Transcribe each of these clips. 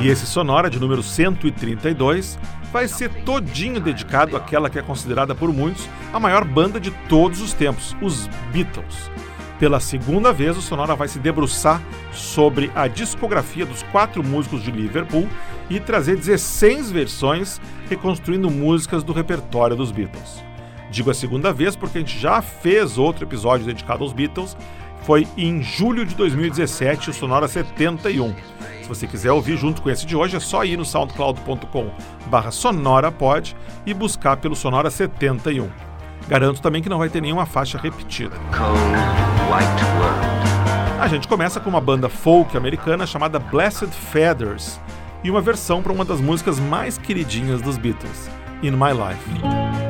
E esse Sonora de número 132 vai ser todinho dedicado àquela que é considerada por muitos a maior banda de todos os tempos, os Beatles. Pela segunda vez, o Sonora vai se debruçar sobre a discografia dos quatro músicos de Liverpool e trazer 16 versões reconstruindo músicas do repertório dos Beatles. Digo a segunda vez porque a gente já fez outro episódio dedicado aos Beatles, foi em julho de 2017, o Sonora 71 você quiser ouvir junto com esse de hoje, é só ir no soundcloud.com sonorapod e buscar pelo Sonora 71. Garanto também que não vai ter nenhuma faixa repetida. A gente começa com uma banda folk americana chamada Blessed Feathers e uma versão para uma das músicas mais queridinhas dos Beatles, In My Life.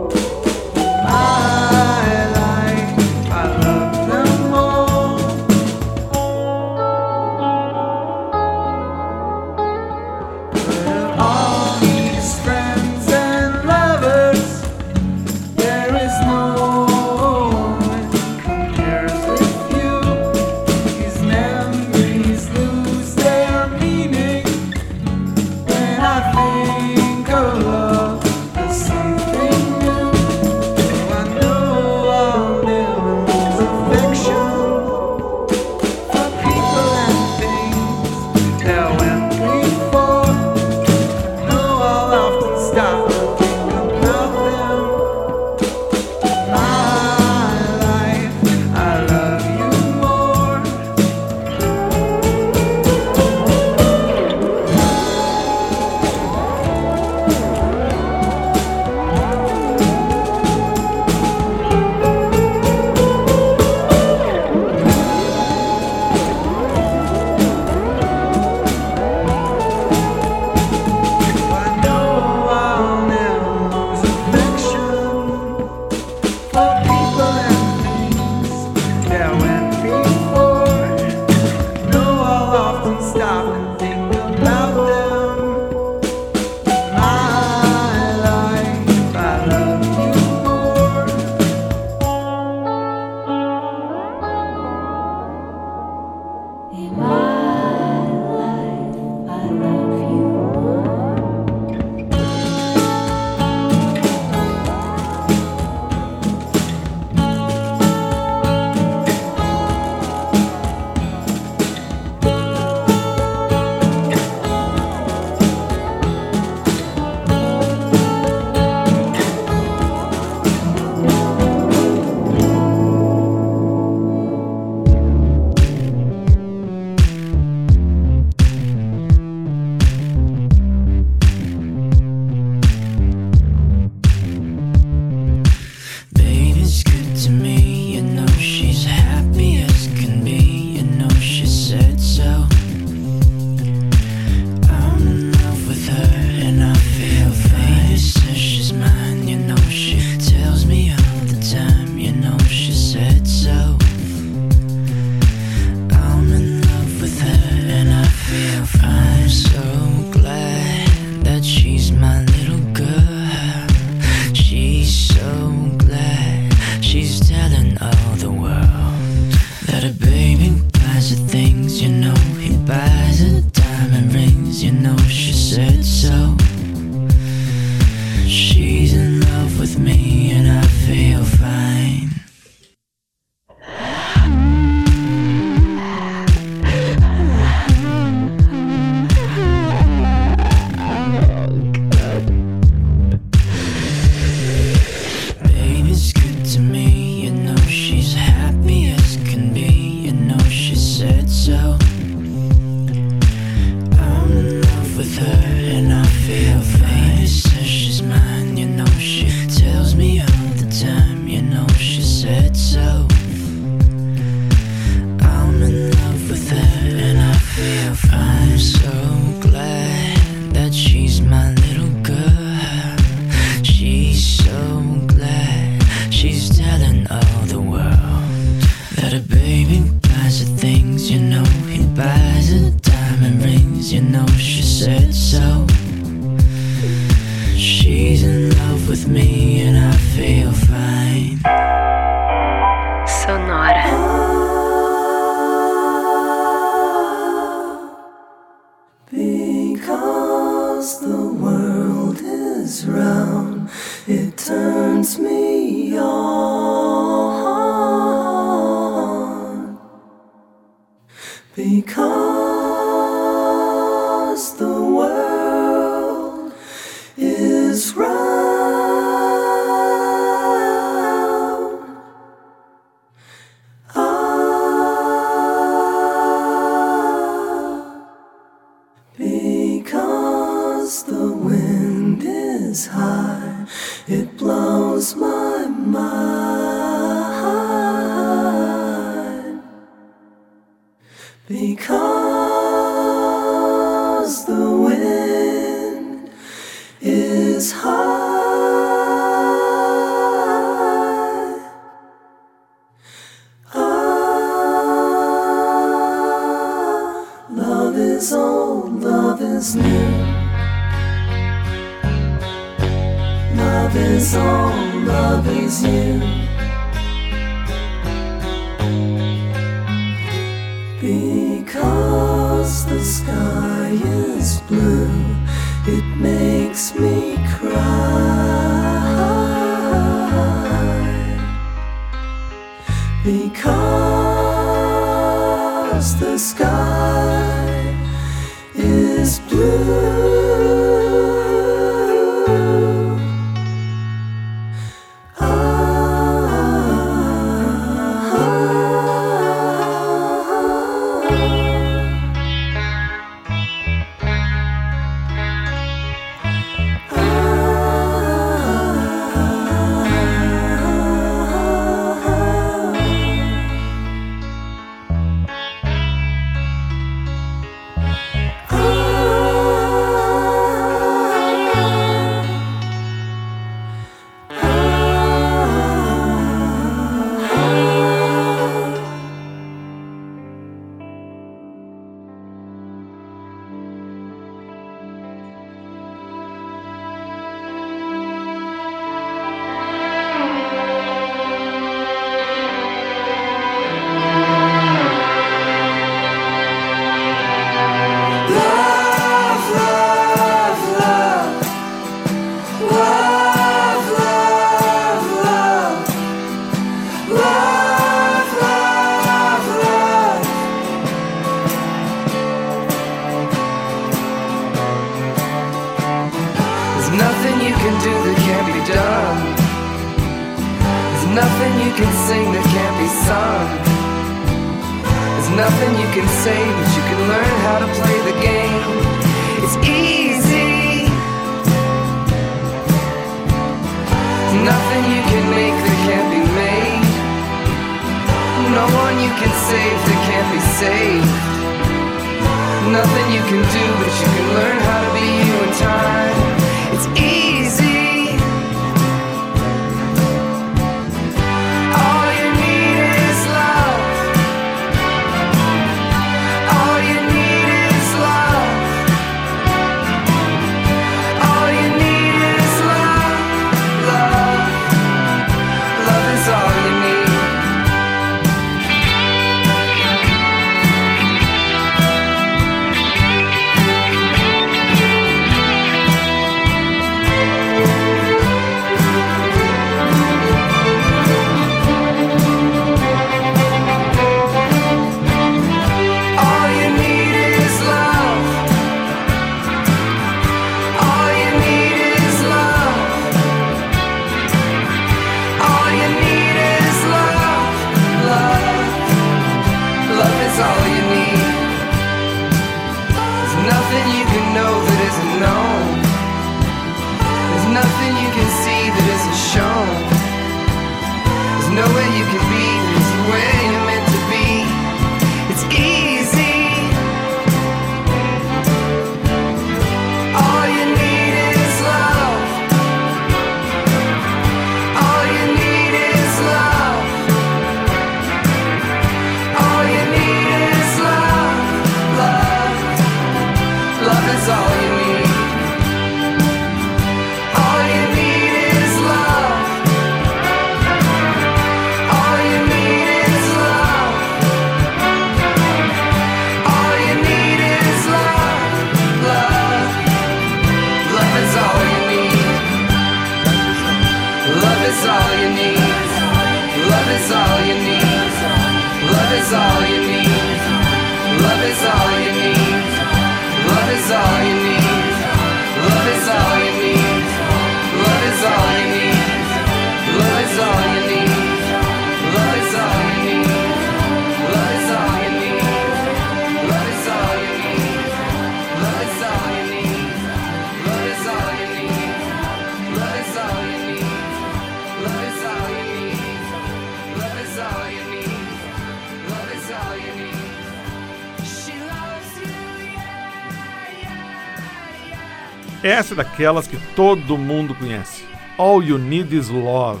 Essa é daquelas que todo mundo conhece. All You Need Is Love,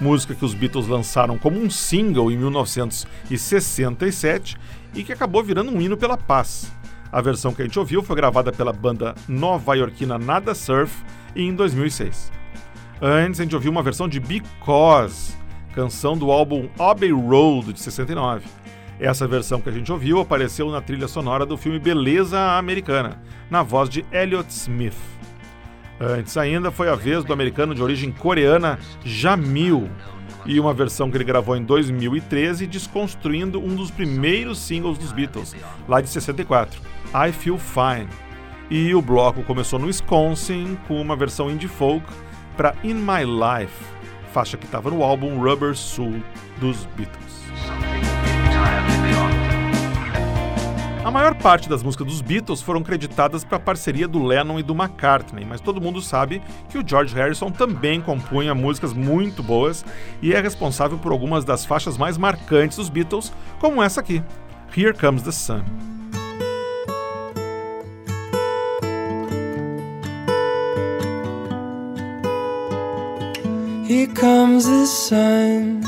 música que os Beatles lançaram como um single em 1967 e que acabou virando um hino pela paz. A versão que a gente ouviu foi gravada pela banda nova-iorquina Nada Surf em 2006. Antes a gente ouviu uma versão de Because, canção do álbum Abbey Road de 69. Essa versão que a gente ouviu apareceu na trilha sonora do filme Beleza Americana, na voz de Elliott Smith. Antes ainda foi a vez do americano de origem coreana Jamil, e uma versão que ele gravou em 2013, desconstruindo um dos primeiros singles dos Beatles, lá de 64, I Feel Fine. E o bloco começou no Wisconsin com uma versão indie folk para In My Life, faixa que estava no álbum Rubber Soul dos Beatles. A maior parte das músicas dos Beatles foram creditadas para a parceria do Lennon e do McCartney, mas todo mundo sabe que o George Harrison também compunha músicas muito boas e é responsável por algumas das faixas mais marcantes dos Beatles, como essa aqui, Here Comes the Sun. Here comes the sun.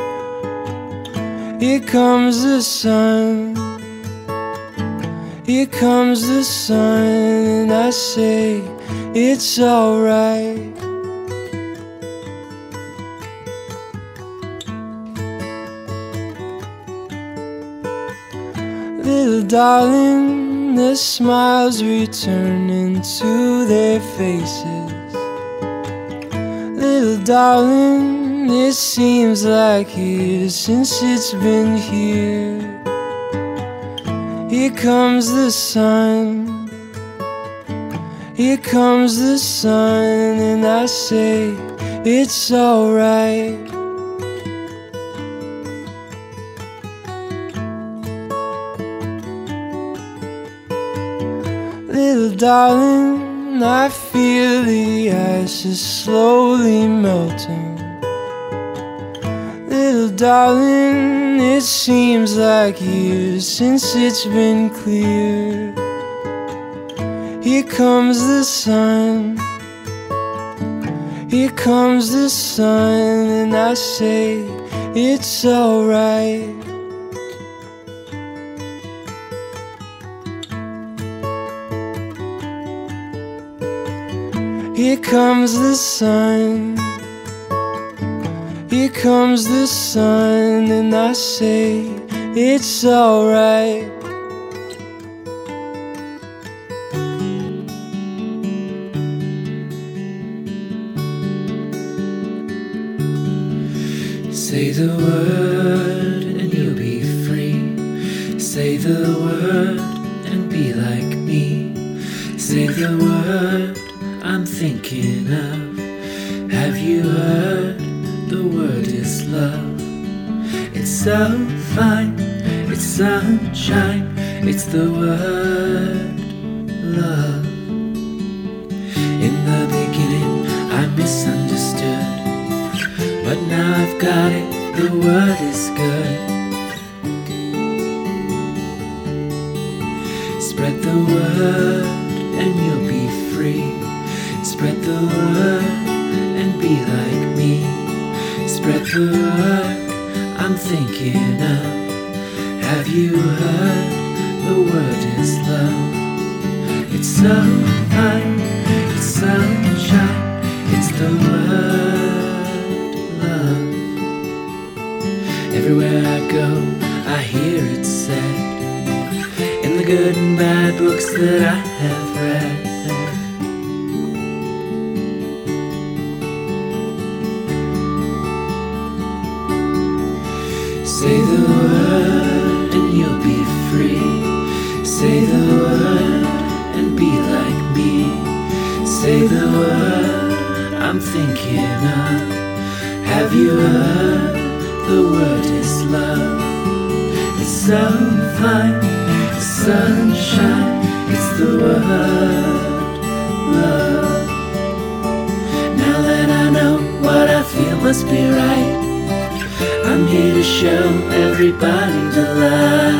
Here comes the sun. Here comes the sun, and I say it's alright. Little darling, the smiles returning to their faces. Little darling, it seems like years since it's been here. Here comes the sun. Here comes the sun, and I say it's alright. Little darling, I feel the ashes slowly melting. Darling, it seems like years since it's been clear. Here comes the sun. Here comes the sun, and I say it's alright. Here comes the sun. Here comes the sun, and I say it's alright. Say the word and you'll be free. Say the word and be like me. Say the word I'm thinking of. Have you heard? Love. It's so fine, it's sunshine, it's the word love. In the beginning, I misunderstood, but now I've got it. The word is good. Spread the word and you'll be free. Spread the word and be like the I'm thinking of. Have you heard? The word is love. It's so fine, it's sunshine, it's the word love. Everywhere I go, I hear it said in the good and bad books that I it's the word love. Now that I know what I feel must be right, I'm here to show everybody the light.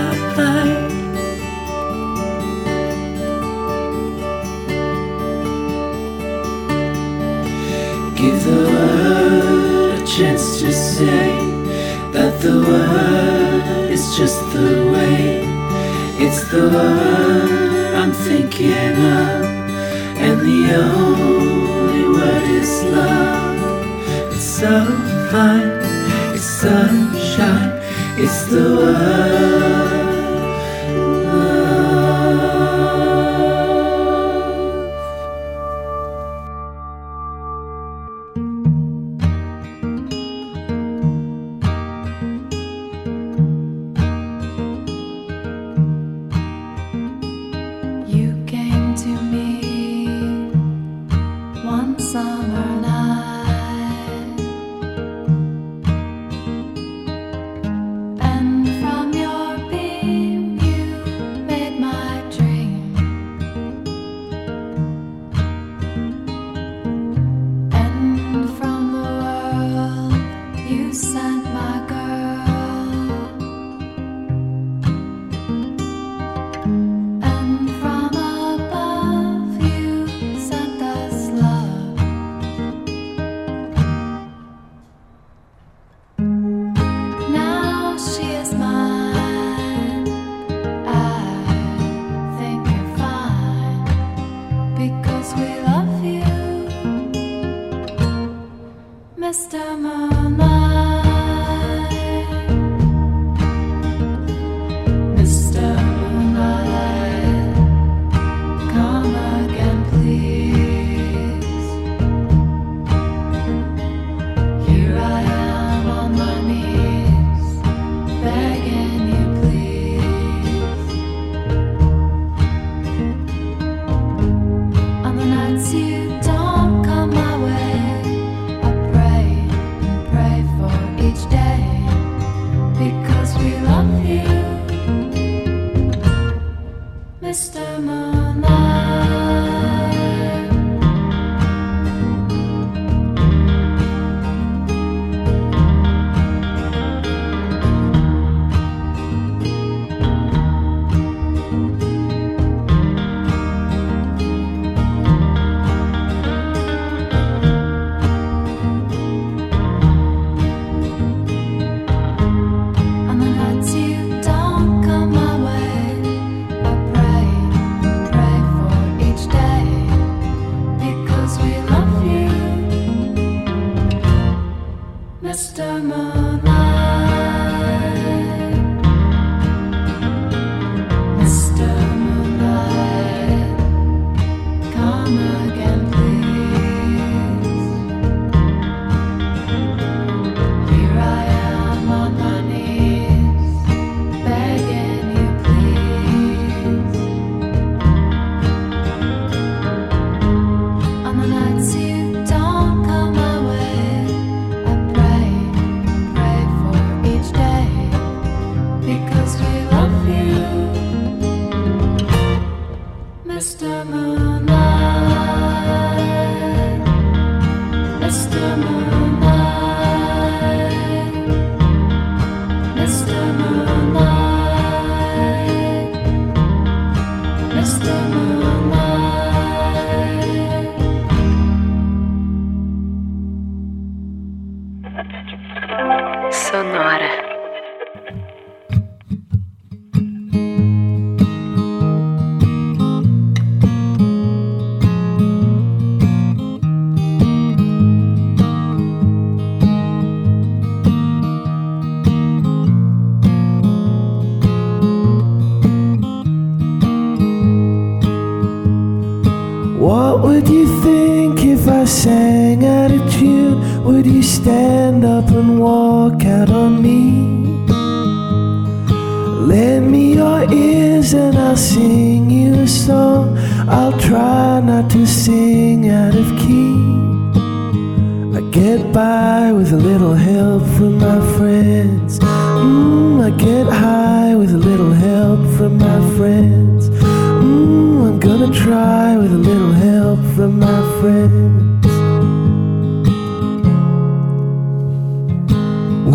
Try with a little help from my friends.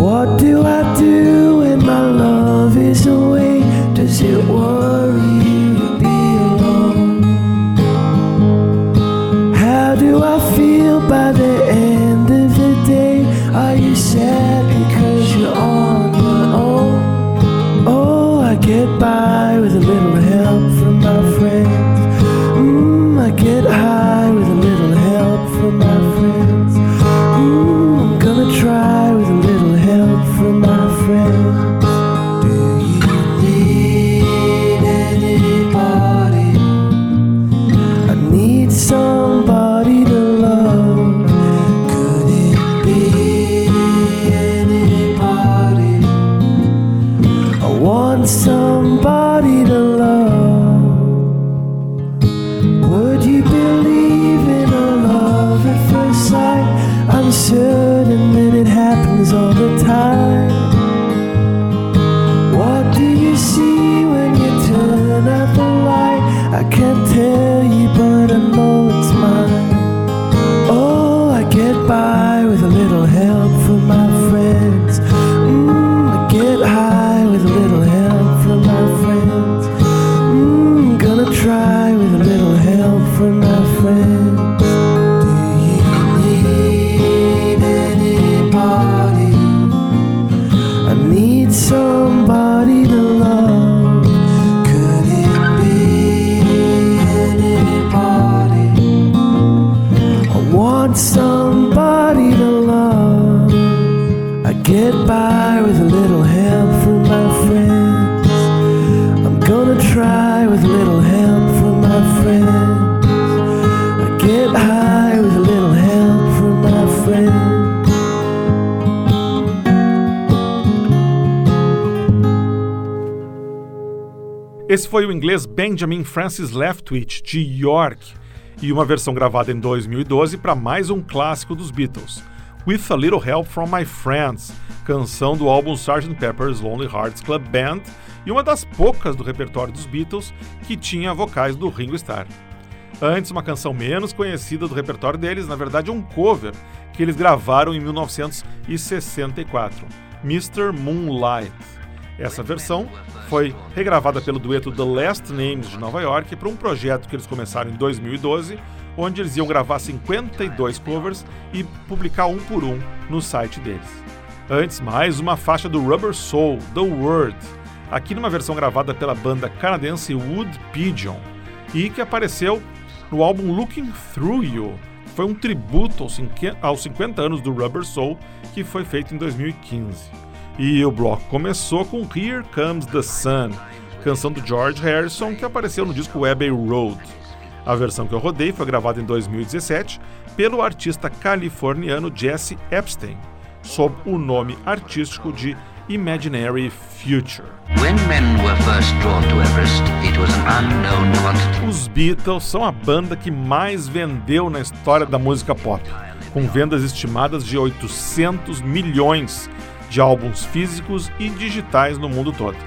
What do I do when my love is away? Does it worry Esse foi o inglês Benjamin Francis Leftwich, de York, e uma versão gravada em 2012 para mais um clássico dos Beatles, With a Little Help from My Friends, canção do álbum Sgt. Pepper's Lonely Hearts Club Band e uma das poucas do repertório dos Beatles que tinha vocais do Ringo Starr. Antes, uma canção menos conhecida do repertório deles, na verdade um cover, que eles gravaram em 1964, Mr. Moonlight. Essa versão foi regravada pelo dueto The Last Names de Nova York para um projeto que eles começaram em 2012, onde eles iam gravar 52 covers e publicar um por um no site deles. Antes, mais uma faixa do Rubber Soul, The Word, aqui numa versão gravada pela banda canadense Wood Pigeon, e que apareceu no álbum Looking Through You, foi um tributo aos 50 aos 50 anos do Rubber Soul, que foi feito em 2015. E o bloco começou com Here Comes the Sun, canção do George Harrison que apareceu no disco Abbey Road. A versão que eu rodei foi gravada em 2017 pelo artista californiano Jesse Epstein, sob o nome artístico de Imaginary Future. Everest. Os Beatles são a banda que mais vendeu na história da música pop, com vendas estimadas de 800 milhões de álbuns físicos e digitais no mundo todo.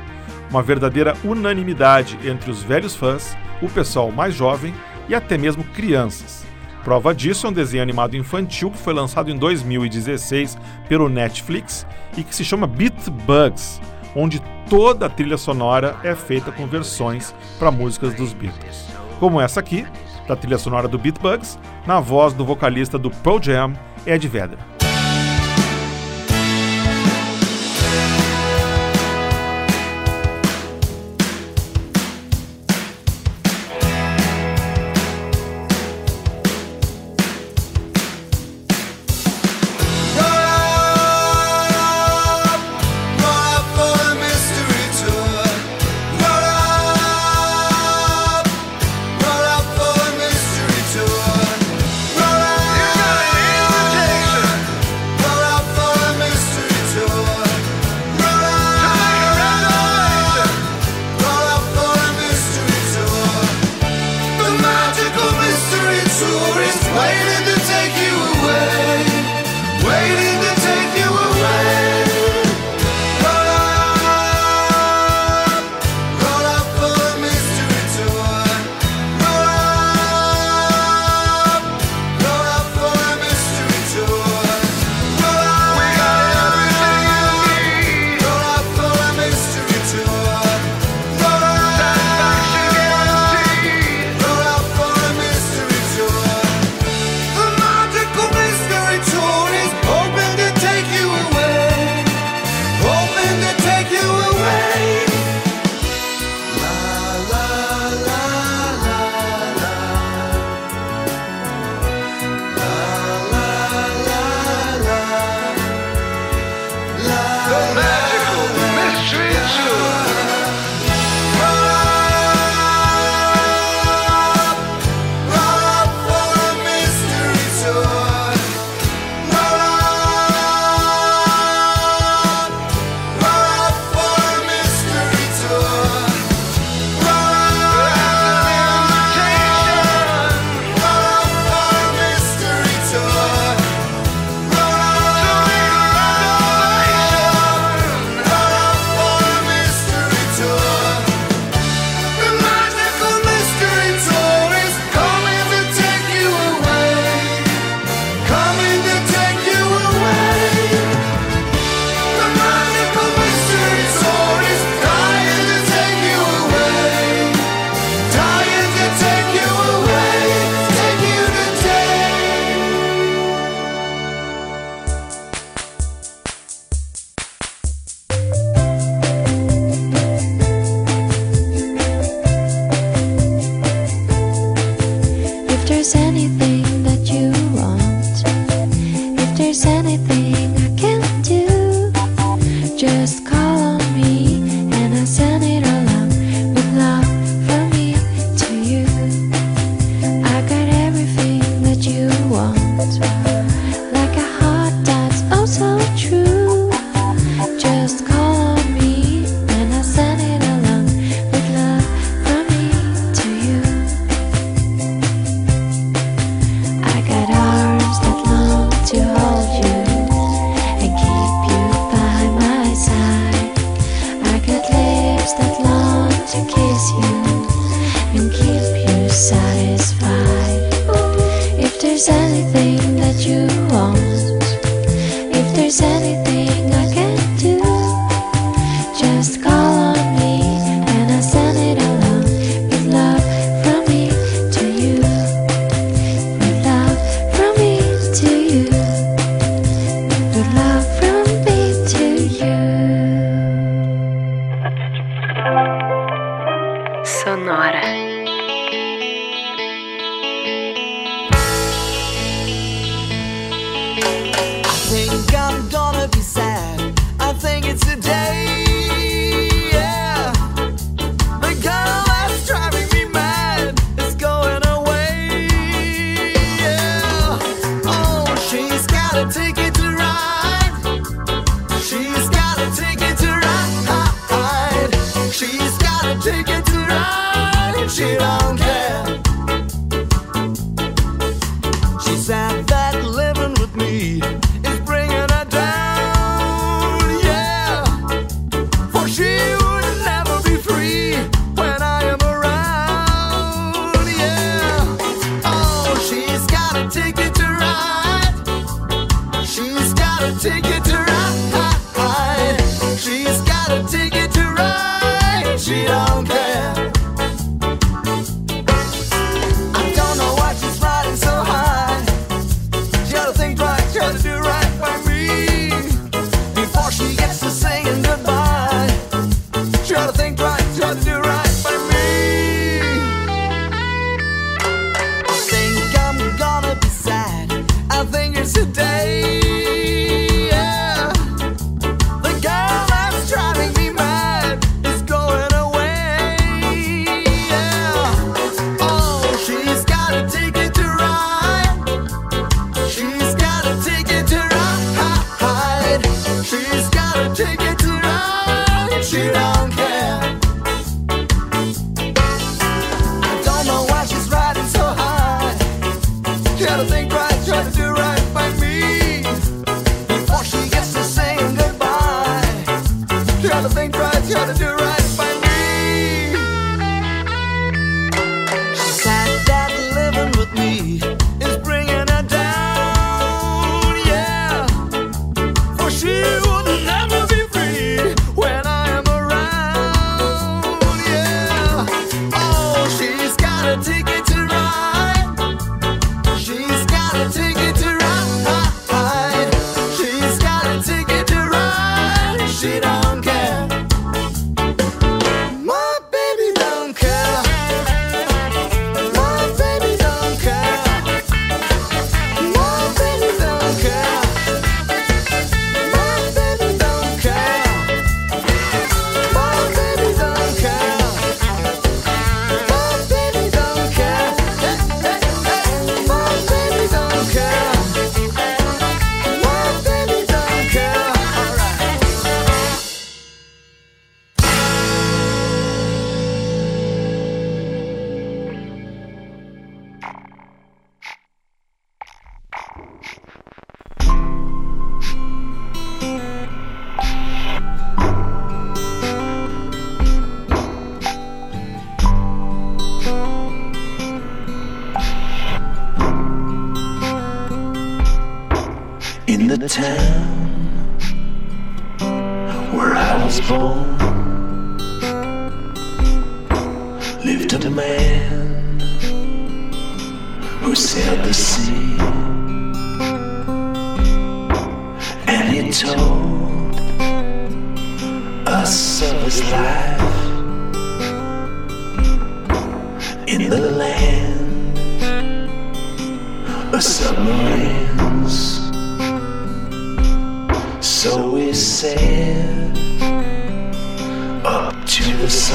Uma verdadeira unanimidade entre os velhos fãs, o pessoal mais jovem e até mesmo crianças. Prova disso é um desenho animado infantil que foi lançado em 2016 pelo Netflix e que se chama Beat Bugs, onde toda a trilha sonora é feita com versões para músicas dos Beatles. Como essa aqui, da trilha sonora do Beat Bugs, na voz do vocalista do Pearl Jam, Ed Vedder.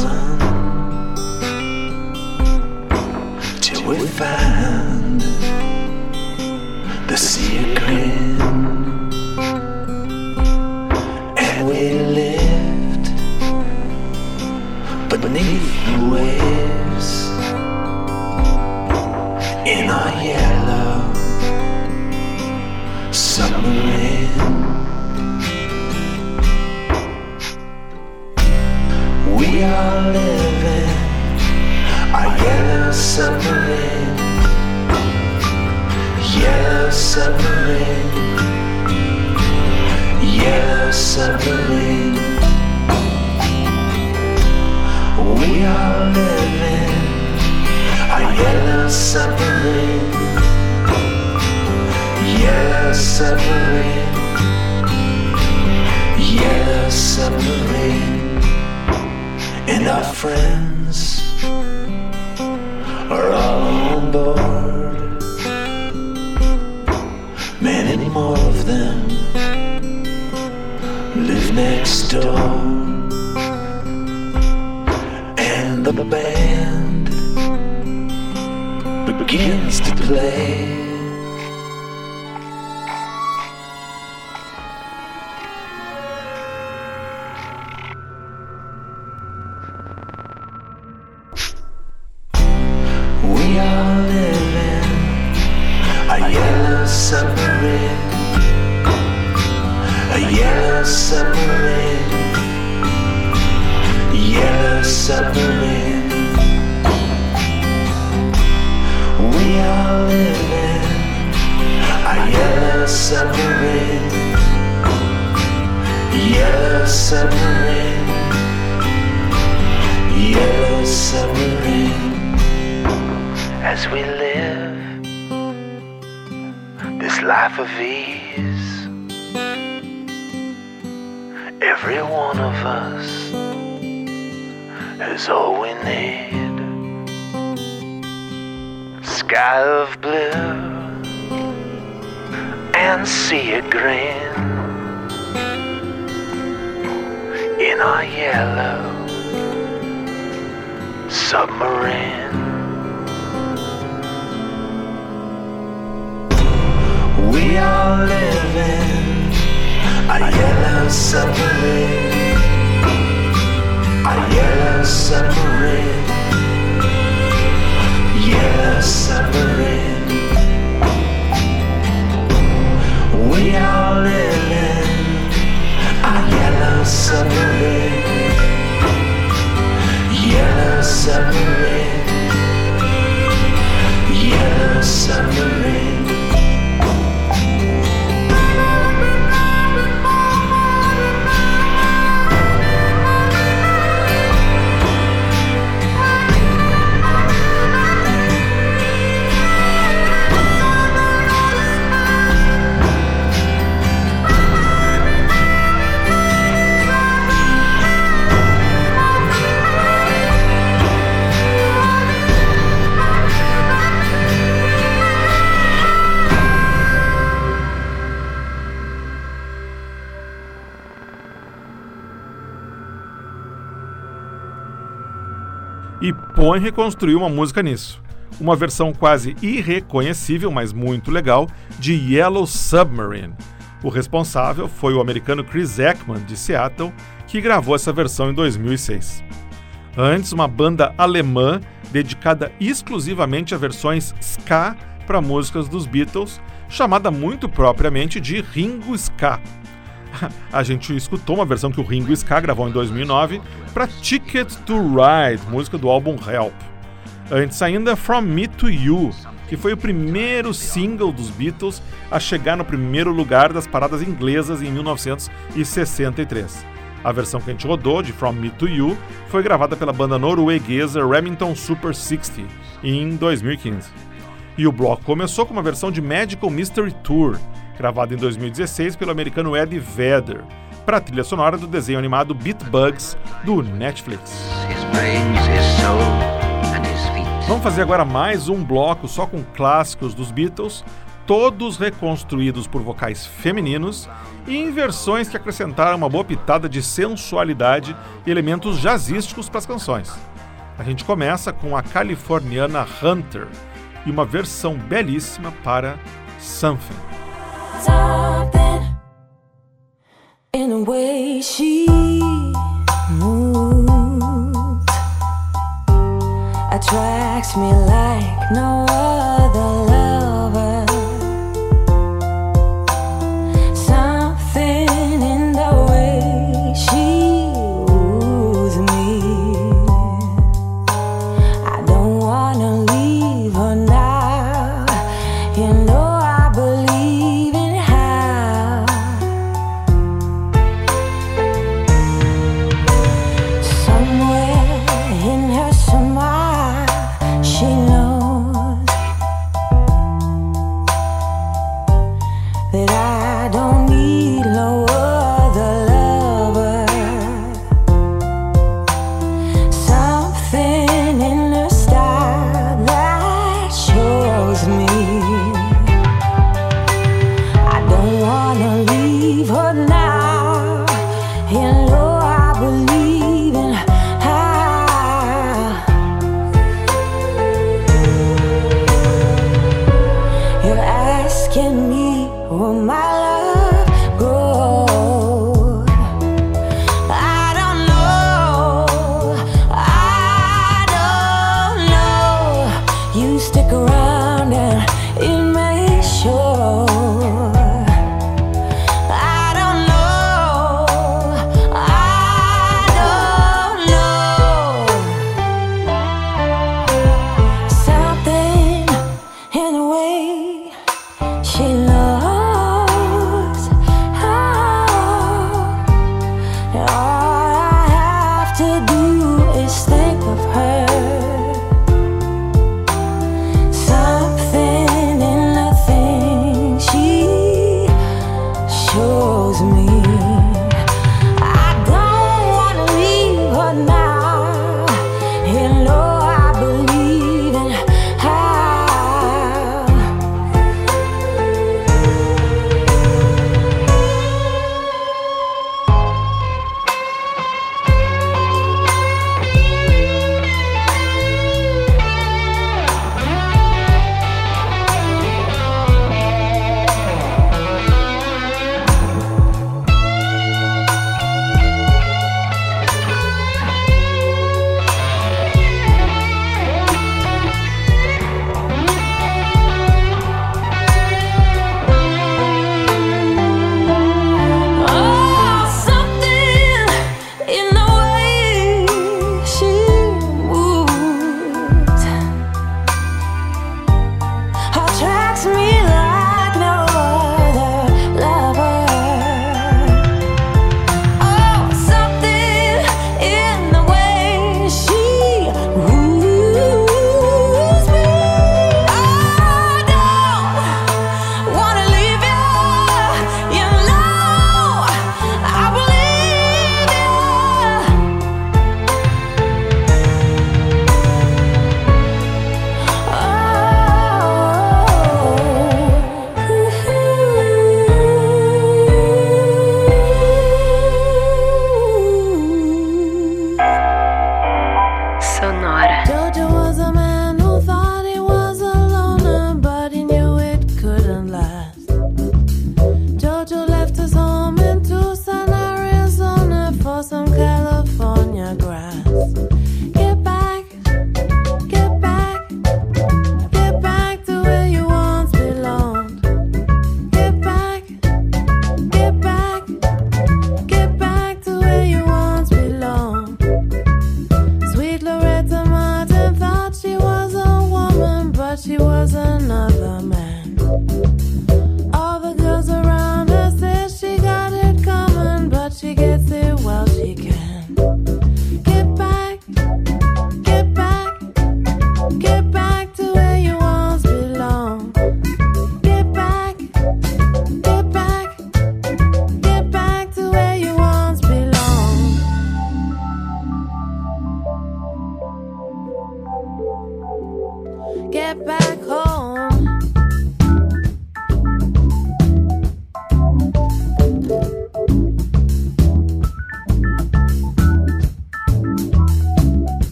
Sun till we found sea of green in our yellow submarine. We are living a yellow submarine, a yellow submarine, yellow submarine. Submarine, yellow submarine, yellow submarine. E Põe reconstruiu uma música nisso. Uma versão quase irreconhecível, mas muito legal, de Yellow Submarine. O responsável foi o americano Chris Ekman, de Seattle, que gravou essa versão em 2006. Antes, uma banda alemã dedicada exclusivamente a versões ska para músicas dos Beatles, chamada muito propriamente de Ringo Ska. A gente escutou uma versão que o Ringo Ska gravou em 2009 para Ticket to Ride, música do álbum Help. Antes ainda, From Me to You, que foi o primeiro single dos Beatles a chegar no primeiro lugar das paradas inglesas em 1963. A versão que a gente rodou, de From Me to You, foi gravada pela banda norueguesa Remington Super 60 em 2015. E o bloco começou com uma versão de Magical Mystery Tour, gravada em 2016 pelo americano Eddie Vedder, para a trilha sonora do desenho animado Beat Bugs do Netflix. Vamos fazer agora mais um bloco só com clássicos dos Beatles, todos reconstruídos por vocais femininos e em versões que acrescentaram uma boa pitada de sensualidade e elementos jazzísticos para as canções. A gente começa com a californiana Hunter e uma versão belíssima para Something. Something in the way she moves attracts me like no other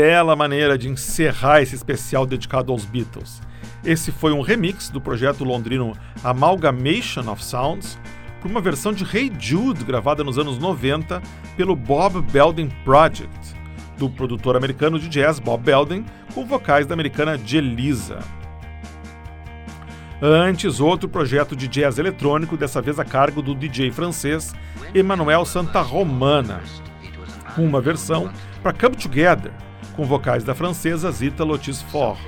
bela maneira de encerrar esse especial dedicado aos Beatles. Esse foi um remix do projeto londrino Amalgamation of Sounds por uma versão de Hey Jude gravada nos anos 90 pelo Bob Belden Project, do produtor americano de jazz Bob Belden, com vocais da americana Jelisa. Antes, outro projeto de jazz eletrônico, dessa vez a cargo do DJ francês Emmanuel Santa Romana, com uma versão para Come Together, com vocais da francesa Zita Lotis Fort.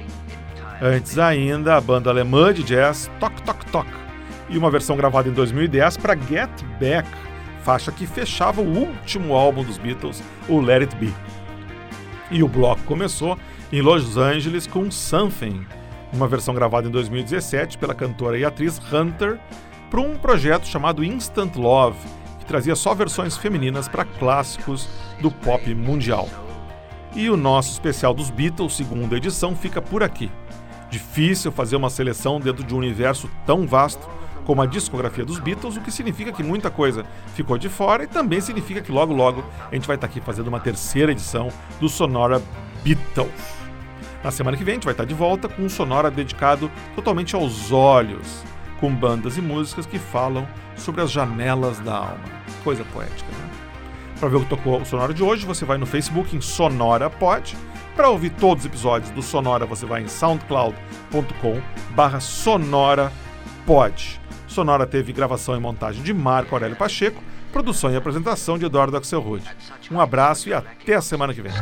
Antes ainda, a banda alemã de jazz Tok Tok Tok, e uma versão gravada em 2010 para Get Back, faixa que fechava o último álbum dos Beatles, o Let It Be. E o bloco começou em Los Angeles com Something, uma versão gravada em 2017 pela cantora e atriz Hunter, para um projeto chamado Instant Love, que trazia só versões femininas para clássicos do pop mundial. E o nosso especial dos Beatles, segunda edição, fica por aqui. Difícil fazer uma seleção dentro de um universo tão vasto como a discografia dos Beatles, o que significa que muita coisa ficou de fora e também significa que logo logo a gente vai estar aqui fazendo uma terceira edição do Sonora Beatles. Na semana que vem a gente vai estar de volta com um Sonora dedicado totalmente aos olhos, com bandas e músicas que falam sobre as janelas da alma. Coisa poética, né? Para ver o que tocou o Sonora de hoje, você vai no Facebook em Sonora Pod. Para ouvir todos os episódios do Sonora, você vai em soundcloud.com barra Sonora Pod. Sonora teve gravação e montagem de Marco Aurélio Pacheco, produção e apresentação de Eduardo Axelrod. Um abraço e até a semana que vem.